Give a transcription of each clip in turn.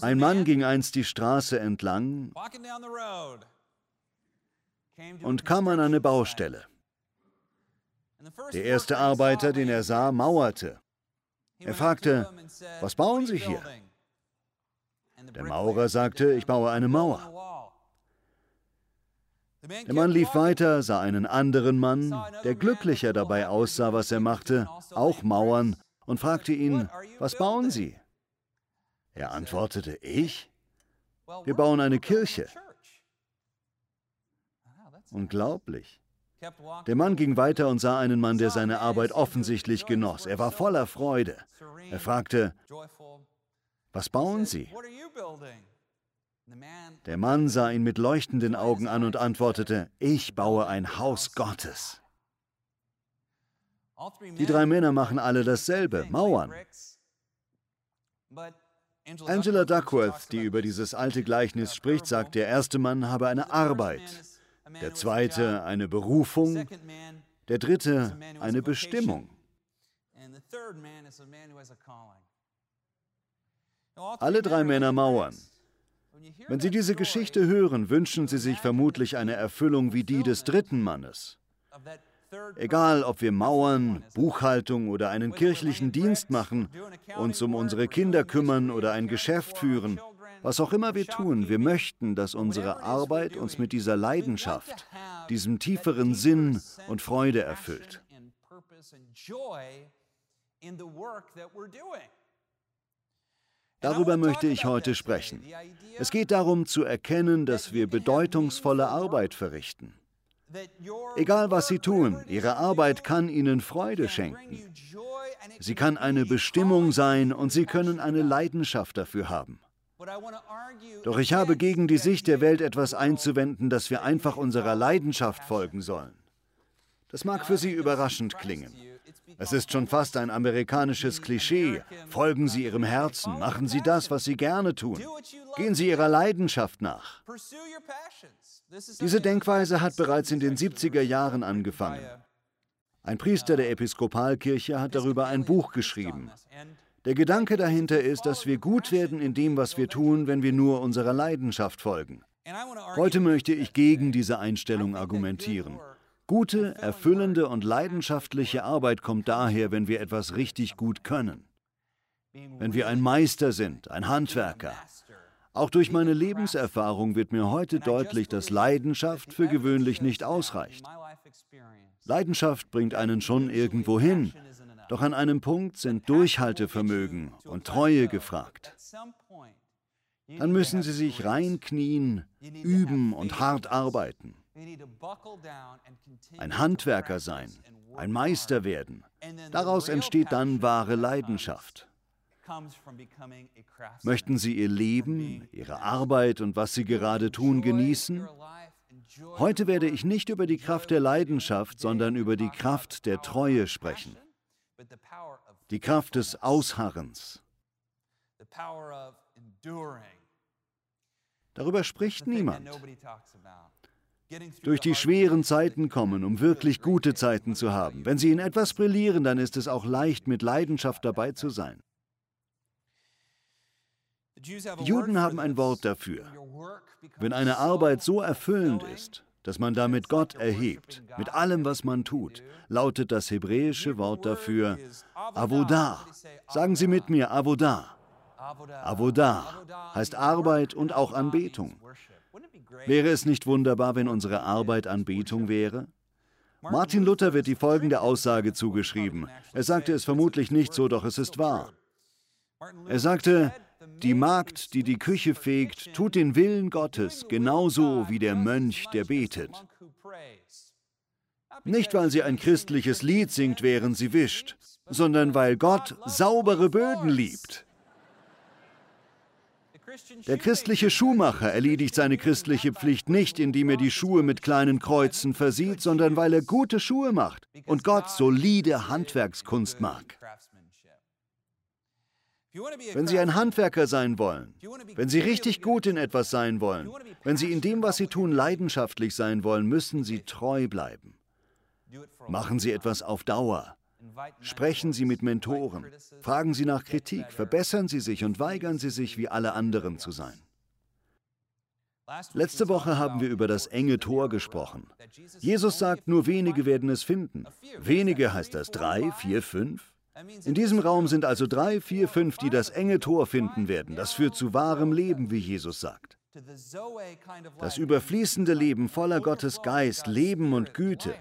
Ein Mann ging einst die Straße entlang und kam an eine Baustelle. Der erste Arbeiter, den er sah, mauerte. Er fragte, was bauen Sie hier? Der Maurer sagte, ich baue eine Mauer. Der Mann lief weiter, sah einen anderen Mann, der glücklicher dabei aussah, was er machte, auch mauern, und fragte ihn, was bauen Sie? Er antwortete, ich? Wir bauen eine Kirche. Unglaublich. Der Mann ging weiter und sah einen Mann, der seine Arbeit offensichtlich genoss. Er war voller Freude. Er fragte, was bauen Sie? Der Mann sah ihn mit leuchtenden Augen an und antwortete, ich baue ein Haus Gottes. Die drei Männer machen alle dasselbe, Mauern. Angela Duckworth, die über dieses alte Gleichnis spricht, sagt, der erste Mann habe eine Arbeit, der zweite eine Berufung, der dritte eine Bestimmung. Alle drei Männer mauern. Wenn Sie diese Geschichte hören, wünschen Sie sich vermutlich eine Erfüllung wie die des dritten Mannes. Egal, ob wir Mauern, Buchhaltung oder einen kirchlichen Dienst machen, uns um unsere Kinder kümmern oder ein Geschäft führen, was auch immer wir tun, wir möchten, dass unsere Arbeit uns mit dieser Leidenschaft, diesem tieferen Sinn und Freude erfüllt. Darüber möchte ich heute sprechen. Es geht darum zu erkennen, dass wir bedeutungsvolle Arbeit verrichten. Egal was Sie tun, Ihre Arbeit kann Ihnen Freude schenken. Sie kann eine Bestimmung sein und Sie können eine Leidenschaft dafür haben. Doch ich habe gegen die Sicht der Welt etwas einzuwenden, dass wir einfach unserer Leidenschaft folgen sollen. Das mag für Sie überraschend klingen. Es ist schon fast ein amerikanisches Klischee. Folgen Sie Ihrem Herzen, machen Sie das, was Sie gerne tun. Gehen Sie Ihrer Leidenschaft nach. Diese Denkweise hat bereits in den 70er Jahren angefangen. Ein Priester der Episkopalkirche hat darüber ein Buch geschrieben. Der Gedanke dahinter ist, dass wir gut werden in dem, was wir tun, wenn wir nur unserer Leidenschaft folgen. Heute möchte ich gegen diese Einstellung argumentieren. Gute, erfüllende und leidenschaftliche Arbeit kommt daher, wenn wir etwas richtig gut können. Wenn wir ein Meister sind, ein Handwerker. Auch durch meine Lebenserfahrung wird mir heute deutlich, dass Leidenschaft für gewöhnlich nicht ausreicht. Leidenschaft bringt einen schon irgendwo hin, doch an einem Punkt sind Durchhaltevermögen und Treue gefragt. Dann müssen Sie sich reinknien, üben und hart arbeiten ein Handwerker sein, ein Meister werden. Daraus entsteht dann wahre Leidenschaft. Möchten Sie Ihr Leben, Ihre Arbeit und was Sie gerade tun genießen? Heute werde ich nicht über die Kraft der Leidenschaft, sondern über die Kraft der Treue sprechen. Die Kraft des Ausharrens. Darüber spricht niemand durch die schweren Zeiten kommen, um wirklich gute Zeiten zu haben. Wenn sie in etwas brillieren, dann ist es auch leicht, mit Leidenschaft dabei zu sein. Juden haben ein Wort dafür. Wenn eine Arbeit so erfüllend ist, dass man damit Gott erhebt, mit allem, was man tut, lautet das hebräische Wort dafür Avodah. Sagen Sie mit mir Avodah. Avodah heißt Arbeit und auch Anbetung. Wäre es nicht wunderbar, wenn unsere Arbeit Anbetung wäre? Martin Luther wird die folgende Aussage zugeschrieben. Er sagte es vermutlich nicht so, doch es ist wahr. Er sagte, die Magd, die die Küche fegt, tut den Willen Gottes genauso wie der Mönch, der betet. Nicht, weil sie ein christliches Lied singt, während sie wischt, sondern weil Gott saubere Böden liebt. Der christliche Schuhmacher erledigt seine christliche Pflicht nicht, indem er die Schuhe mit kleinen Kreuzen versieht, sondern weil er gute Schuhe macht und Gott solide Handwerkskunst mag. Wenn Sie ein Handwerker sein wollen, wenn Sie richtig gut in etwas sein wollen, wenn Sie in dem, was Sie tun, leidenschaftlich sein wollen, müssen Sie treu bleiben. Machen Sie etwas auf Dauer. Sprechen Sie mit Mentoren, fragen Sie nach Kritik, verbessern Sie sich und weigern Sie sich, wie alle anderen zu sein. Letzte Woche haben wir über das enge Tor gesprochen. Jesus sagt, nur wenige werden es finden. Wenige heißt das drei, vier, fünf? In diesem Raum sind also drei, vier, fünf, die das enge Tor finden werden. Das führt zu wahrem Leben, wie Jesus sagt. Das überfließende Leben voller Gottes Geist, Leben und Güte.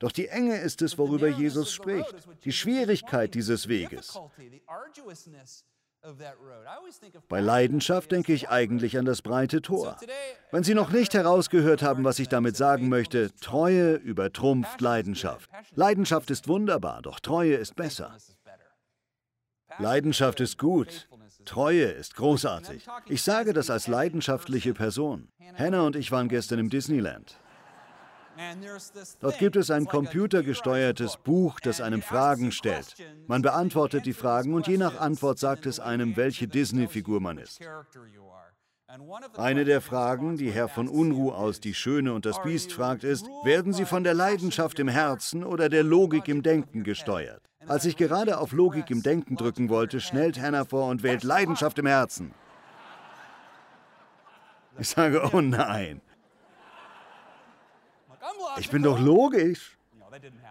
Doch die Enge ist es, worüber Jesus spricht, die Schwierigkeit dieses Weges. Bei Leidenschaft denke ich eigentlich an das breite Tor. Wenn Sie noch nicht herausgehört haben, was ich damit sagen möchte, Treue übertrumpft Leidenschaft. Leidenschaft ist wunderbar, doch Treue ist besser. Leidenschaft ist gut, Treue ist großartig. Ich sage das als leidenschaftliche Person. Hannah und ich waren gestern im Disneyland. Dort gibt es ein computergesteuertes Buch, das einem Fragen stellt. Man beantwortet die Fragen und je nach Antwort sagt es einem, welche Disney-Figur man ist. Eine der Fragen, die Herr von Unruh aus Die Schöne und das Biest fragt, ist, werden Sie von der Leidenschaft im Herzen oder der Logik im Denken gesteuert? Als ich gerade auf Logik im Denken drücken wollte, schnellt Hannah vor und wählt Leidenschaft im Herzen. Ich sage, oh nein. Ich bin doch logisch.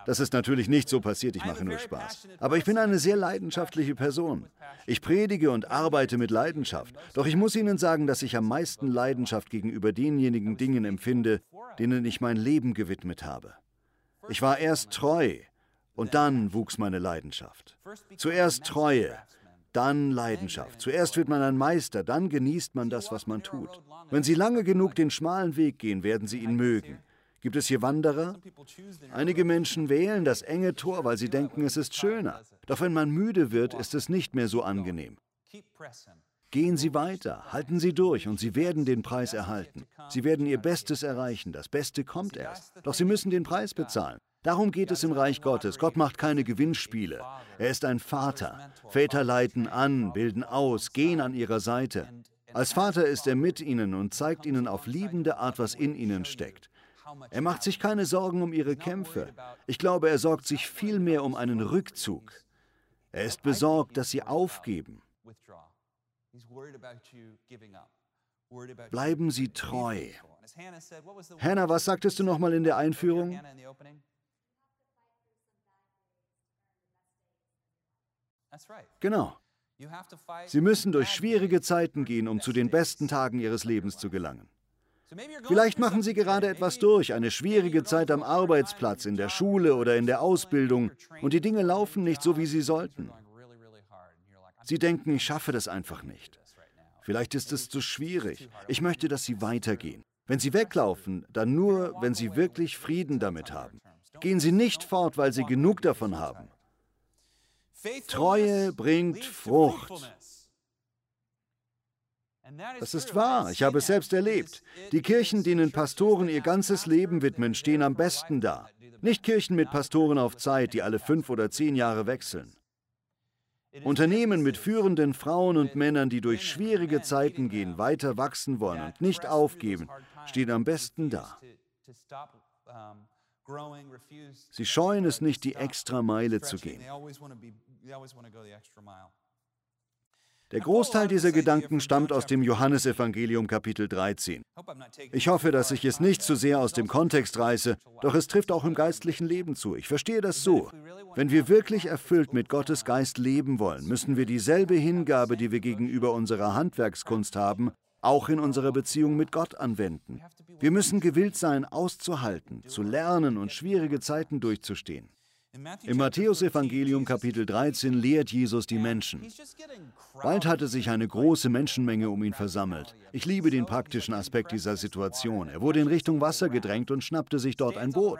Das ist natürlich nicht so passiert, ich mache nur Spaß. Aber ich bin eine sehr leidenschaftliche Person. Ich predige und arbeite mit Leidenschaft. Doch ich muss Ihnen sagen, dass ich am meisten Leidenschaft gegenüber denjenigen Dingen empfinde, denen ich mein Leben gewidmet habe. Ich war erst treu und dann wuchs meine Leidenschaft. Zuerst Treue, dann Leidenschaft. Zuerst wird man ein Meister, dann genießt man das, was man tut. Wenn Sie lange genug den schmalen Weg gehen, werden Sie ihn mögen. Gibt es hier Wanderer? Einige Menschen wählen das enge Tor, weil sie denken, es ist schöner. Doch wenn man müde wird, ist es nicht mehr so angenehm. Gehen Sie weiter, halten Sie durch und Sie werden den Preis erhalten. Sie werden Ihr Bestes erreichen, das Beste kommt erst. Doch Sie müssen den Preis bezahlen. Darum geht es im Reich Gottes. Gott macht keine Gewinnspiele. Er ist ein Vater. Väter leiten an, bilden aus, gehen an ihrer Seite. Als Vater ist er mit ihnen und zeigt ihnen auf liebende Art, was in ihnen steckt. Er macht sich keine Sorgen um ihre Kämpfe. Ich glaube, er sorgt sich vielmehr um einen Rückzug. Er ist besorgt, dass sie aufgeben. Bleiben Sie treu. Hannah, was sagtest du nochmal in der Einführung? Genau. Sie müssen durch schwierige Zeiten gehen, um zu den besten Tagen Ihres Lebens zu gelangen. Vielleicht machen Sie gerade etwas durch, eine schwierige Zeit am Arbeitsplatz, in der Schule oder in der Ausbildung, und die Dinge laufen nicht so, wie sie sollten. Sie denken, ich schaffe das einfach nicht. Vielleicht ist es zu schwierig. Ich möchte, dass Sie weitergehen. Wenn Sie weglaufen, dann nur, wenn Sie wirklich Frieden damit haben. Gehen Sie nicht fort, weil Sie genug davon haben. Treue bringt Frucht. Das ist wahr, ich habe es selbst erlebt. Die Kirchen, denen Pastoren ihr ganzes Leben widmen, stehen am besten da. Nicht Kirchen mit Pastoren auf Zeit, die alle fünf oder zehn Jahre wechseln. Unternehmen mit führenden Frauen und Männern, die durch schwierige Zeiten gehen, weiter wachsen wollen und nicht aufgeben, stehen am besten da. Sie scheuen es nicht, die extra Meile zu gehen. Der Großteil dieser Gedanken stammt aus dem Johannesevangelium Kapitel 13. Ich hoffe, dass ich es nicht zu sehr aus dem Kontext reiße, doch es trifft auch im geistlichen Leben zu. Ich verstehe das so. Wenn wir wirklich erfüllt mit Gottes Geist leben wollen, müssen wir dieselbe Hingabe, die wir gegenüber unserer Handwerkskunst haben, auch in unserer Beziehung mit Gott anwenden. Wir müssen gewillt sein, auszuhalten, zu lernen und schwierige Zeiten durchzustehen. Im Matthäusevangelium Kapitel 13 lehrt Jesus die Menschen. Bald hatte sich eine große Menschenmenge um ihn versammelt. Ich liebe den praktischen Aspekt dieser Situation. Er wurde in Richtung Wasser gedrängt und schnappte sich dort ein Boot.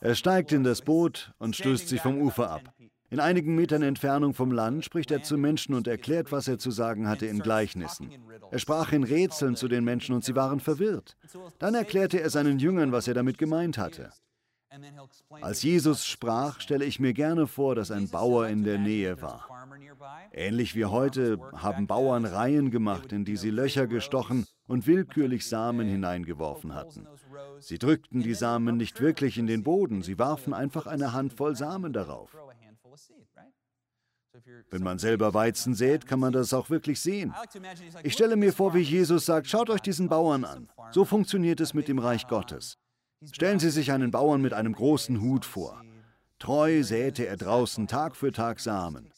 Er steigt in das Boot und stößt sich vom Ufer ab. In einigen Metern Entfernung vom Land spricht er zu Menschen und erklärt, was er zu sagen hatte in Gleichnissen. Er sprach in Rätseln zu den Menschen und sie waren verwirrt. Dann erklärte er seinen Jüngern, was er damit gemeint hatte. Als Jesus sprach, stelle ich mir gerne vor, dass ein Bauer in der Nähe war. Ähnlich wie heute haben Bauern Reihen gemacht, in die sie Löcher gestochen und willkürlich Samen hineingeworfen hatten. Sie drückten die Samen nicht wirklich in den Boden, sie warfen einfach eine Handvoll Samen darauf. Wenn man selber Weizen sät, kann man das auch wirklich sehen. Ich stelle mir vor, wie Jesus sagt, schaut euch diesen Bauern an. So funktioniert es mit dem Reich Gottes. Stellen Sie sich einen Bauern mit einem großen Hut vor. Treu säte er draußen Tag für Tag Samen.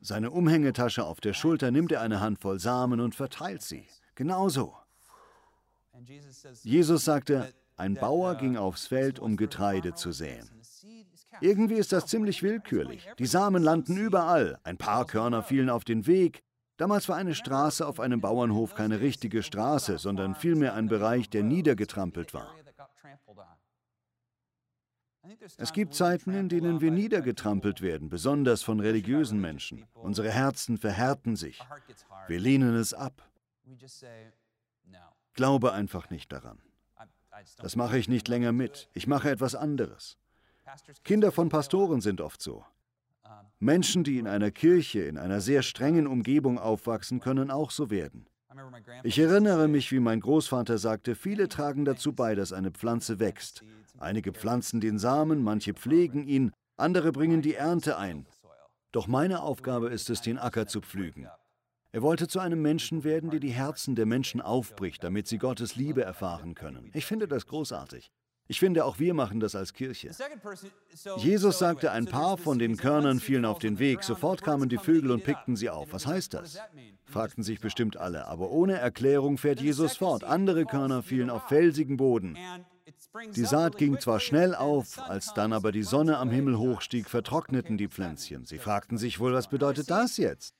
Seine Umhängetasche auf der Schulter nimmt er eine Handvoll Samen und verteilt sie. Genauso. Jesus sagte, ein Bauer ging aufs Feld, um Getreide zu säen. Irgendwie ist das ziemlich willkürlich. Die Samen landen überall. Ein paar Körner fielen auf den Weg. Damals war eine Straße auf einem Bauernhof keine richtige Straße, sondern vielmehr ein Bereich, der niedergetrampelt war. Es gibt Zeiten, in denen wir niedergetrampelt werden, besonders von religiösen Menschen. Unsere Herzen verhärten sich. Wir lehnen es ab. Glaube einfach nicht daran. Das mache ich nicht länger mit. Ich mache etwas anderes. Kinder von Pastoren sind oft so. Menschen, die in einer Kirche, in einer sehr strengen Umgebung aufwachsen, können auch so werden. Ich erinnere mich, wie mein Großvater sagte, viele tragen dazu bei, dass eine Pflanze wächst. Einige pflanzen den Samen, manche pflegen ihn, andere bringen die Ernte ein. Doch meine Aufgabe ist es, den Acker zu pflügen. Er wollte zu einem Menschen werden, der die Herzen der Menschen aufbricht, damit sie Gottes Liebe erfahren können. Ich finde das großartig. Ich finde, auch wir machen das als Kirche. Jesus sagte, ein paar von den Körnern fielen auf den Weg, sofort kamen die Vögel und pickten sie auf. Was heißt das? fragten sich bestimmt alle, aber ohne Erklärung fährt Jesus fort. Andere Körner fielen auf felsigen Boden. Die Saat ging zwar schnell auf, als dann aber die Sonne am Himmel hochstieg, vertrockneten die Pflänzchen. Sie fragten sich wohl, was bedeutet das jetzt?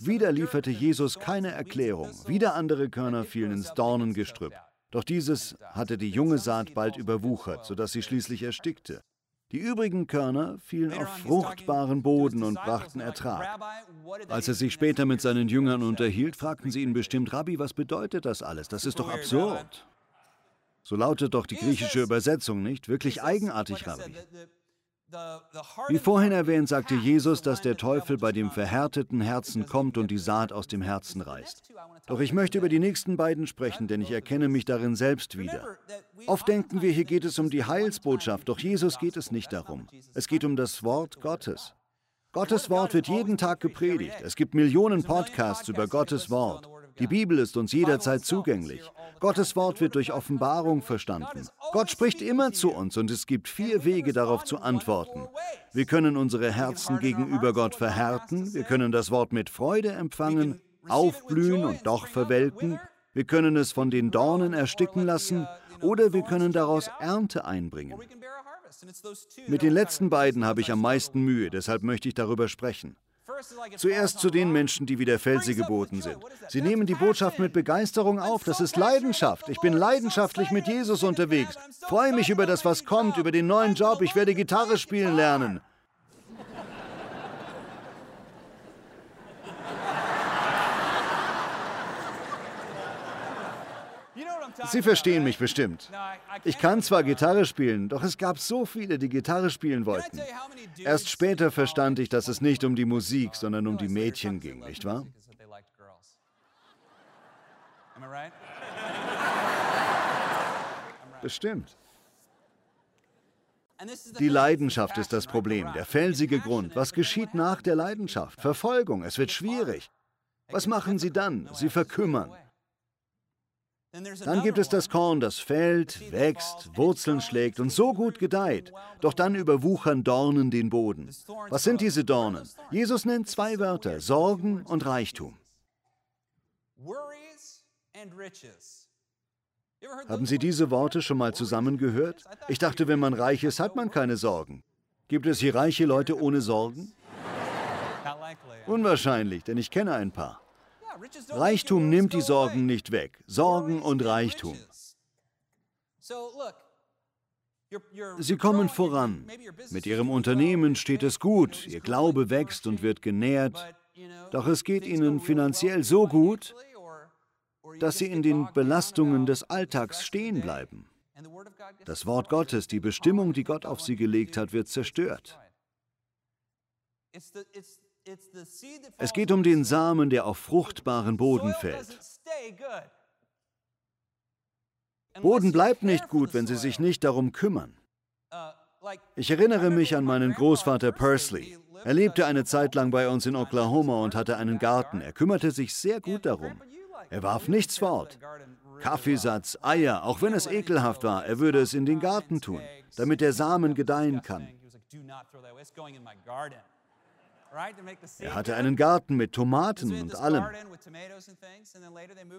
Wieder lieferte Jesus keine Erklärung. Wieder andere Körner fielen ins Dornengestrüpp. Doch dieses hatte die junge Saat bald überwuchert, sodass sie schließlich erstickte. Die übrigen Körner fielen auf fruchtbaren Boden und brachten Ertrag. Als er sich später mit seinen Jüngern unterhielt, fragten sie ihn bestimmt, Rabbi, was bedeutet das alles? Das ist doch absurd. So lautet doch die griechische Übersetzung, nicht? Wirklich eigenartig, Rabbi. Wie vorhin erwähnt, sagte Jesus, dass der Teufel bei dem verhärteten Herzen kommt und die Saat aus dem Herzen reißt. Doch ich möchte über die nächsten beiden sprechen, denn ich erkenne mich darin selbst wieder. Oft denken wir, hier geht es um die Heilsbotschaft, doch Jesus geht es nicht darum. Es geht um das Wort Gottes. Gottes Wort wird jeden Tag gepredigt. Es gibt Millionen Podcasts über Gottes Wort. Die Bibel ist uns jederzeit zugänglich. Gottes Wort wird durch Offenbarung verstanden. Gott spricht immer zu uns und es gibt vier Wege darauf zu antworten. Wir können unsere Herzen gegenüber Gott verhärten, wir können das Wort mit Freude empfangen, aufblühen und doch verwelken, wir können es von den Dornen ersticken lassen oder wir können daraus Ernte einbringen. Mit den letzten beiden habe ich am meisten Mühe, deshalb möchte ich darüber sprechen. Zuerst zu den Menschen, die wie der Felsi geboten sind. Sie nehmen die Botschaft mit Begeisterung auf. Das ist Leidenschaft. Ich bin leidenschaftlich mit Jesus unterwegs. Freue mich über das, was kommt, über den neuen Job. Ich werde Gitarre spielen lernen. Sie verstehen mich bestimmt. Ich kann zwar Gitarre spielen, doch es gab so viele, die Gitarre spielen wollten. Erst später verstand ich, dass es nicht um die Musik, sondern um die Mädchen ging, nicht wahr? Bestimmt. Die Leidenschaft ist das Problem, der felsige Grund. Was geschieht nach der Leidenschaft? Verfolgung, es wird schwierig. Was machen Sie dann? Sie verkümmern. Dann gibt es das Korn, das fällt, wächst, Wurzeln schlägt und so gut gedeiht. Doch dann überwuchern Dornen den Boden. Was sind diese Dornen? Jesus nennt zwei Wörter, Sorgen und Reichtum. Haben Sie diese Worte schon mal zusammen gehört? Ich dachte, wenn man reich ist, hat man keine Sorgen. Gibt es hier reiche Leute ohne Sorgen? Unwahrscheinlich, denn ich kenne ein paar. Reichtum nimmt die Sorgen nicht weg. Sorgen und Reichtum. Sie kommen voran. Mit Ihrem Unternehmen steht es gut, Ihr Glaube wächst und wird genährt, doch es geht Ihnen finanziell so gut, dass Sie in den Belastungen des Alltags stehen bleiben. Das Wort Gottes, die Bestimmung, die Gott auf Sie gelegt hat, wird zerstört. Es geht um den Samen, der auf fruchtbaren Boden fällt. Boden bleibt nicht gut, wenn Sie sich nicht darum kümmern. Ich erinnere mich an meinen Großvater Pursley. Er lebte eine Zeit lang bei uns in Oklahoma und hatte einen Garten. Er kümmerte sich sehr gut darum. Er warf nichts fort. Kaffeesatz, Eier, auch wenn es ekelhaft war, er würde es in den Garten tun, damit der Samen gedeihen kann. Er hatte einen Garten mit Tomaten und allem.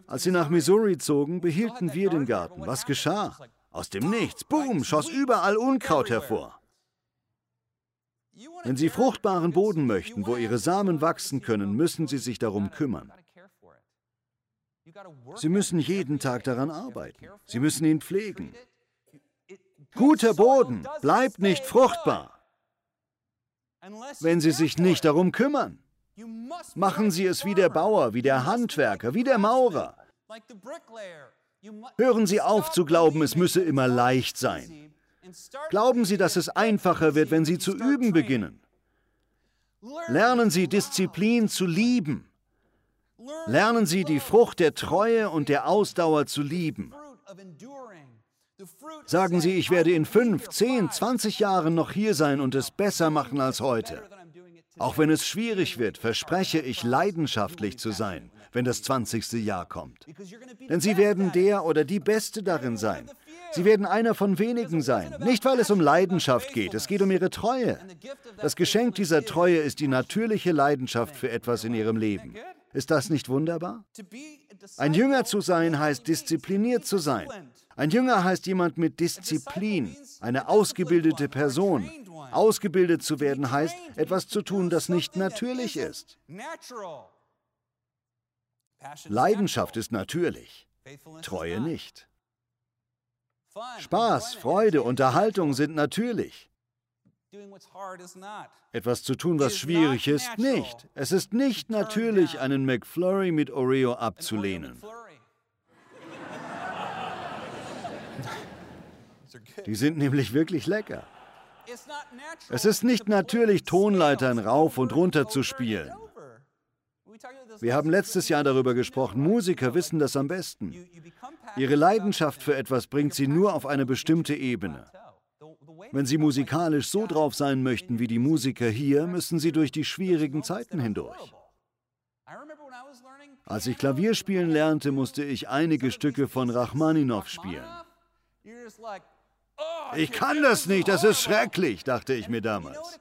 Als sie nach Missouri zogen, behielten wir den Garten. Was geschah? Aus dem Nichts, boom, schoss überall Unkraut hervor. Wenn Sie fruchtbaren Boden möchten, wo Ihre Samen wachsen können, müssen Sie sich darum kümmern. Sie müssen jeden Tag daran arbeiten. Sie müssen ihn pflegen. Guter Boden bleibt nicht fruchtbar, wenn Sie sich nicht darum kümmern. Machen Sie es wie der Bauer, wie der Handwerker, wie der Maurer. Hören Sie auf zu glauben, es müsse immer leicht sein. Glauben Sie, dass es einfacher wird, wenn Sie zu üben beginnen. Lernen Sie Disziplin zu lieben. Lernen Sie die Frucht der Treue und der Ausdauer zu lieben. Sagen Sie, ich werde in fünf, zehn, zwanzig Jahren noch hier sein und es besser machen als heute. Auch wenn es schwierig wird, verspreche ich leidenschaftlich zu sein, wenn das 20. Jahr kommt. Denn Sie werden der oder die Beste darin sein. Sie werden einer von wenigen sein. Nicht, weil es um Leidenschaft geht, es geht um Ihre Treue. Das Geschenk dieser Treue ist die natürliche Leidenschaft für etwas in Ihrem Leben. Ist das nicht wunderbar? Ein Jünger zu sein heißt diszipliniert zu sein. Ein Jünger heißt jemand mit Disziplin, eine ausgebildete Person. Ausgebildet zu werden heißt, etwas zu tun, das nicht natürlich ist. Leidenschaft ist natürlich, Treue nicht. Spaß, Freude, Unterhaltung sind natürlich. Etwas zu tun, was schwierig ist, nicht. Es ist nicht natürlich, einen McFlurry mit Oreo abzulehnen. Die sind nämlich wirklich lecker. Es ist nicht natürlich, Tonleitern rauf und runter zu spielen. Wir haben letztes Jahr darüber gesprochen, Musiker wissen das am besten. Ihre Leidenschaft für etwas bringt sie nur auf eine bestimmte Ebene. Wenn Sie musikalisch so drauf sein möchten wie die Musiker hier, müssen Sie durch die schwierigen Zeiten hindurch. Als ich Klavier spielen lernte, musste ich einige Stücke von Rachmaninow spielen. Ich kann das nicht, das ist schrecklich, dachte ich mir damals.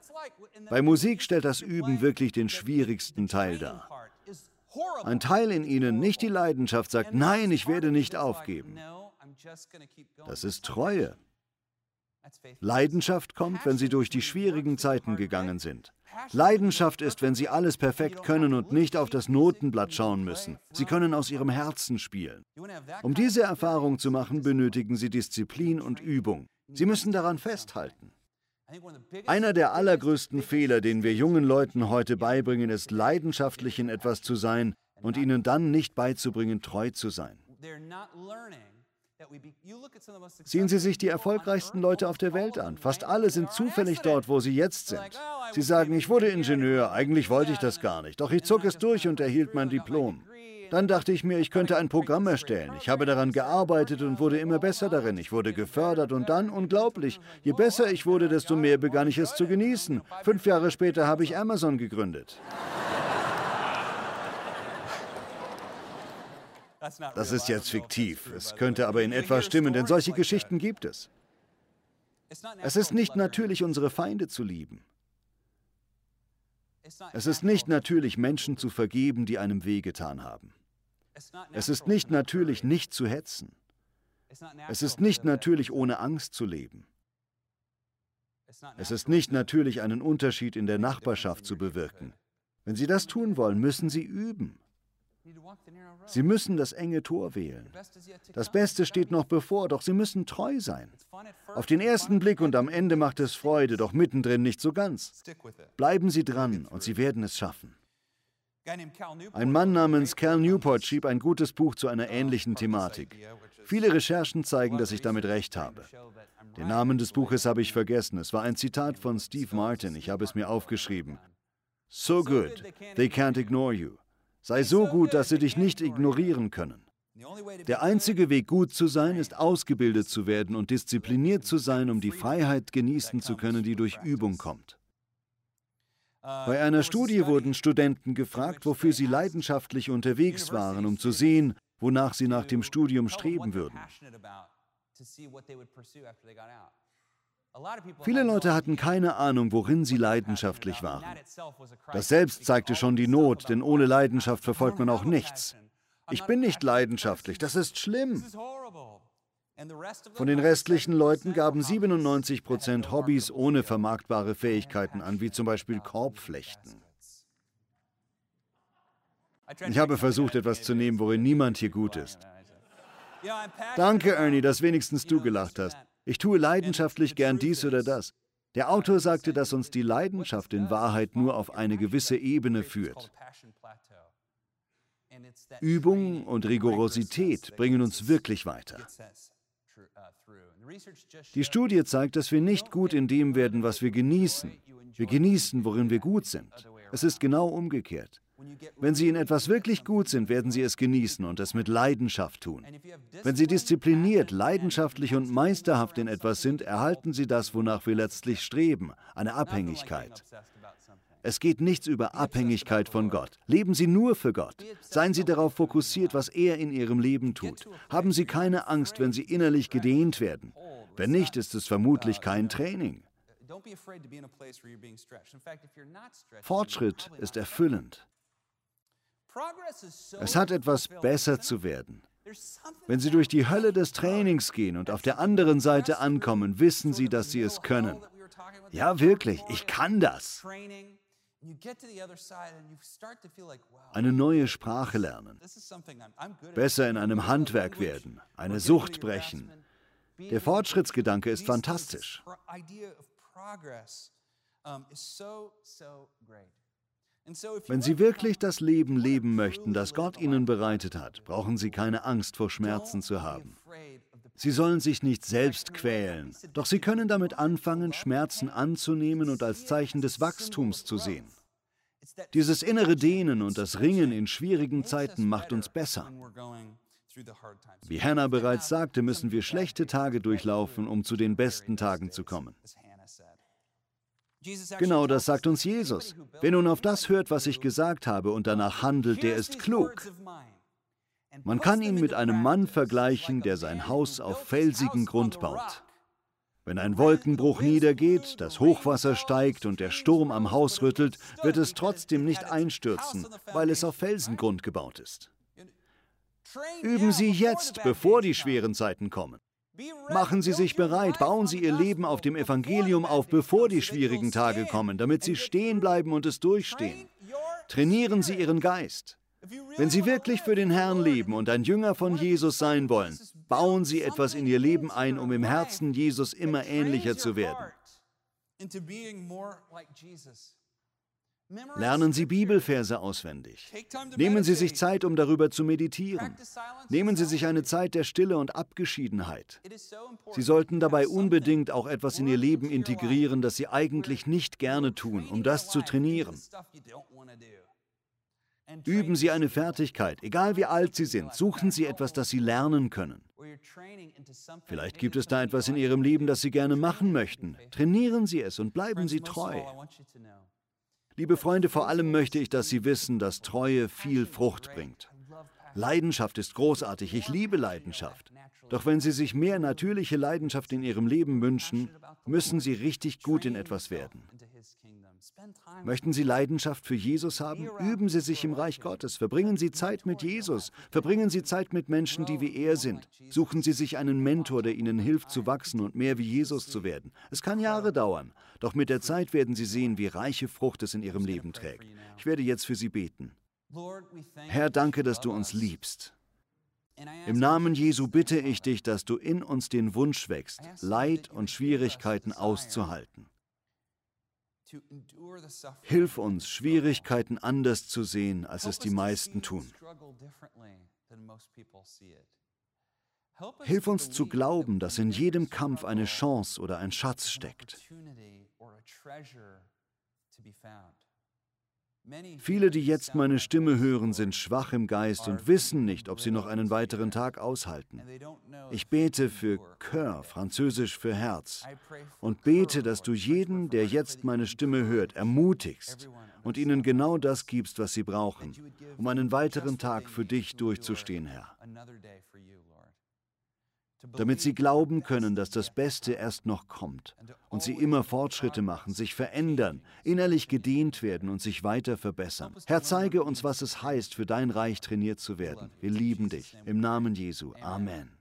Bei Musik stellt das Üben wirklich den schwierigsten Teil dar. Ein Teil in ihnen, nicht die Leidenschaft, sagt, nein, ich werde nicht aufgeben. Das ist Treue. Leidenschaft kommt, wenn sie durch die schwierigen Zeiten gegangen sind. Leidenschaft ist, wenn sie alles perfekt können und nicht auf das Notenblatt schauen müssen. Sie können aus ihrem Herzen spielen. Um diese Erfahrung zu machen, benötigen sie Disziplin und Übung. Sie müssen daran festhalten. Einer der allergrößten Fehler, den wir jungen Leuten heute beibringen, ist leidenschaftlich in etwas zu sein und ihnen dann nicht beizubringen, treu zu sein. Sehen Sie sich die erfolgreichsten Leute auf der Welt an. Fast alle sind zufällig dort, wo sie jetzt sind. Sie sagen, ich wurde Ingenieur, eigentlich wollte ich das gar nicht, doch ich zog es durch und erhielt mein Diplom. Dann dachte ich mir, ich könnte ein Programm erstellen. Ich habe daran gearbeitet und wurde immer besser darin. Ich wurde gefördert und dann, unglaublich, je besser ich wurde, desto mehr begann ich es zu genießen. Fünf Jahre später habe ich Amazon gegründet. Das ist jetzt fiktiv. Es könnte aber in etwa stimmen, denn solche Geschichten gibt es. Es ist nicht natürlich, unsere Feinde zu lieben. Es ist nicht natürlich, Menschen zu vergeben, die einem wehgetan haben. Es ist nicht natürlich, nicht zu hetzen. Es ist nicht natürlich, ohne Angst zu leben. Es ist nicht natürlich, einen Unterschied in der Nachbarschaft zu bewirken. Wenn Sie das tun wollen, müssen Sie üben. Sie müssen das enge Tor wählen. Das Beste steht noch bevor, doch Sie müssen treu sein. Auf den ersten Blick und am Ende macht es Freude, doch mittendrin nicht so ganz. Bleiben Sie dran und Sie werden es schaffen. Ein Mann namens Cal Newport schrieb ein gutes Buch zu einer ähnlichen Thematik. Viele Recherchen zeigen, dass ich damit recht habe. Den Namen des Buches habe ich vergessen. Es war ein Zitat von Steve Martin. Ich habe es mir aufgeschrieben. So good, they can't ignore you. Sei so gut, dass sie dich nicht ignorieren können. Der einzige Weg, gut zu sein, ist ausgebildet zu werden und diszipliniert zu sein, um die Freiheit genießen zu können, die durch Übung kommt. Bei einer Studie wurden Studenten gefragt, wofür sie leidenschaftlich unterwegs waren, um zu sehen, wonach sie nach dem Studium streben würden. Viele Leute hatten keine Ahnung, worin sie leidenschaftlich waren. Das selbst zeigte schon die Not, denn ohne Leidenschaft verfolgt man auch nichts. Ich bin nicht leidenschaftlich, das ist schlimm. Von den restlichen Leuten gaben 97 Prozent Hobbys ohne vermarktbare Fähigkeiten an, wie zum Beispiel Korbflechten. Ich habe versucht, etwas zu nehmen, worin niemand hier gut ist. Danke, Ernie, dass wenigstens du gelacht hast. Ich tue leidenschaftlich gern dies oder das. Der Autor sagte, dass uns die Leidenschaft in Wahrheit nur auf eine gewisse Ebene führt. Übung und Rigorosität bringen uns wirklich weiter. Die Studie zeigt, dass wir nicht gut in dem werden, was wir genießen. Wir genießen, worin wir gut sind. Es ist genau umgekehrt. Wenn Sie in etwas wirklich gut sind, werden Sie es genießen und es mit Leidenschaft tun. Wenn Sie diszipliniert, leidenschaftlich und meisterhaft in etwas sind, erhalten Sie das, wonach wir letztlich streben, eine Abhängigkeit. Es geht nichts über Abhängigkeit von Gott. Leben Sie nur für Gott. Seien Sie darauf fokussiert, was er in Ihrem Leben tut. Haben Sie keine Angst, wenn Sie innerlich gedehnt werden. Wenn nicht, ist es vermutlich kein Training. Fortschritt ist erfüllend. Es hat etwas besser zu werden. Wenn Sie durch die Hölle des Trainings gehen und auf der anderen Seite ankommen, wissen Sie, dass Sie es können. Ja, wirklich, ich kann das. Eine neue Sprache lernen. Besser in einem Handwerk werden. Eine Sucht brechen. Der Fortschrittsgedanke ist fantastisch. Wenn Sie wirklich das Leben leben möchten, das Gott Ihnen bereitet hat, brauchen Sie keine Angst vor Schmerzen zu haben. Sie sollen sich nicht selbst quälen, doch Sie können damit anfangen, Schmerzen anzunehmen und als Zeichen des Wachstums zu sehen. Dieses innere Dehnen und das Ringen in schwierigen Zeiten macht uns besser. Wie Hannah bereits sagte, müssen wir schlechte Tage durchlaufen, um zu den besten Tagen zu kommen. Genau das sagt uns Jesus. Wer nun auf das hört, was ich gesagt habe und danach handelt, der ist klug. Man kann ihn mit einem Mann vergleichen, der sein Haus auf felsigen Grund baut. Wenn ein Wolkenbruch niedergeht, das Hochwasser steigt und der Sturm am Haus rüttelt, wird es trotzdem nicht einstürzen, weil es auf Felsengrund gebaut ist. Üben Sie jetzt, bevor die schweren Zeiten kommen. Machen Sie sich bereit, bauen Sie Ihr Leben auf dem Evangelium auf, bevor die schwierigen Tage kommen, damit Sie stehen bleiben und es durchstehen. Trainieren Sie Ihren Geist. Wenn Sie wirklich für den Herrn leben und ein Jünger von Jesus sein wollen, bauen Sie etwas in Ihr Leben ein, um im Herzen Jesus immer ähnlicher zu werden. Lernen Sie Bibelverse auswendig. Nehmen Sie sich Zeit, um darüber zu meditieren. Nehmen Sie sich eine Zeit der Stille und Abgeschiedenheit. Sie sollten dabei unbedingt auch etwas in Ihr Leben integrieren, das Sie eigentlich nicht gerne tun, um das zu trainieren. Üben Sie eine Fertigkeit, egal wie alt Sie sind. Suchen Sie etwas, das Sie lernen können. Vielleicht gibt es da etwas in Ihrem Leben, das Sie gerne machen möchten. Trainieren Sie es und bleiben Sie treu. Liebe Freunde, vor allem möchte ich, dass Sie wissen, dass Treue viel Frucht bringt. Leidenschaft ist großartig, ich liebe Leidenschaft. Doch wenn Sie sich mehr natürliche Leidenschaft in Ihrem Leben wünschen, müssen Sie richtig gut in etwas werden. Möchten Sie Leidenschaft für Jesus haben? Üben Sie sich im Reich Gottes. Verbringen Sie Zeit mit Jesus. Verbringen Sie Zeit mit Menschen, die wie er sind. Suchen Sie sich einen Mentor, der Ihnen hilft zu wachsen und mehr wie Jesus zu werden. Es kann Jahre dauern, doch mit der Zeit werden Sie sehen, wie reiche Frucht es in Ihrem Leben trägt. Ich werde jetzt für Sie beten. Herr, danke, dass du uns liebst. Im Namen Jesu bitte ich dich, dass du in uns den Wunsch wächst, Leid und Schwierigkeiten auszuhalten. Hilf uns, Schwierigkeiten anders zu sehen, als es die meisten tun. Hilf uns zu glauben, dass in jedem Kampf eine Chance oder ein Schatz steckt. Viele, die jetzt meine Stimme hören, sind schwach im Geist und wissen nicht, ob sie noch einen weiteren Tag aushalten. Ich bete für Cœur, französisch für Herz, und bete, dass du jeden, der jetzt meine Stimme hört, ermutigst und ihnen genau das gibst, was sie brauchen, um einen weiteren Tag für dich durchzustehen, Herr damit sie glauben können, dass das Beste erst noch kommt und sie immer Fortschritte machen, sich verändern, innerlich gedient werden und sich weiter verbessern. Herr, zeige uns, was es heißt, für dein Reich trainiert zu werden. Wir lieben dich. Im Namen Jesu. Amen.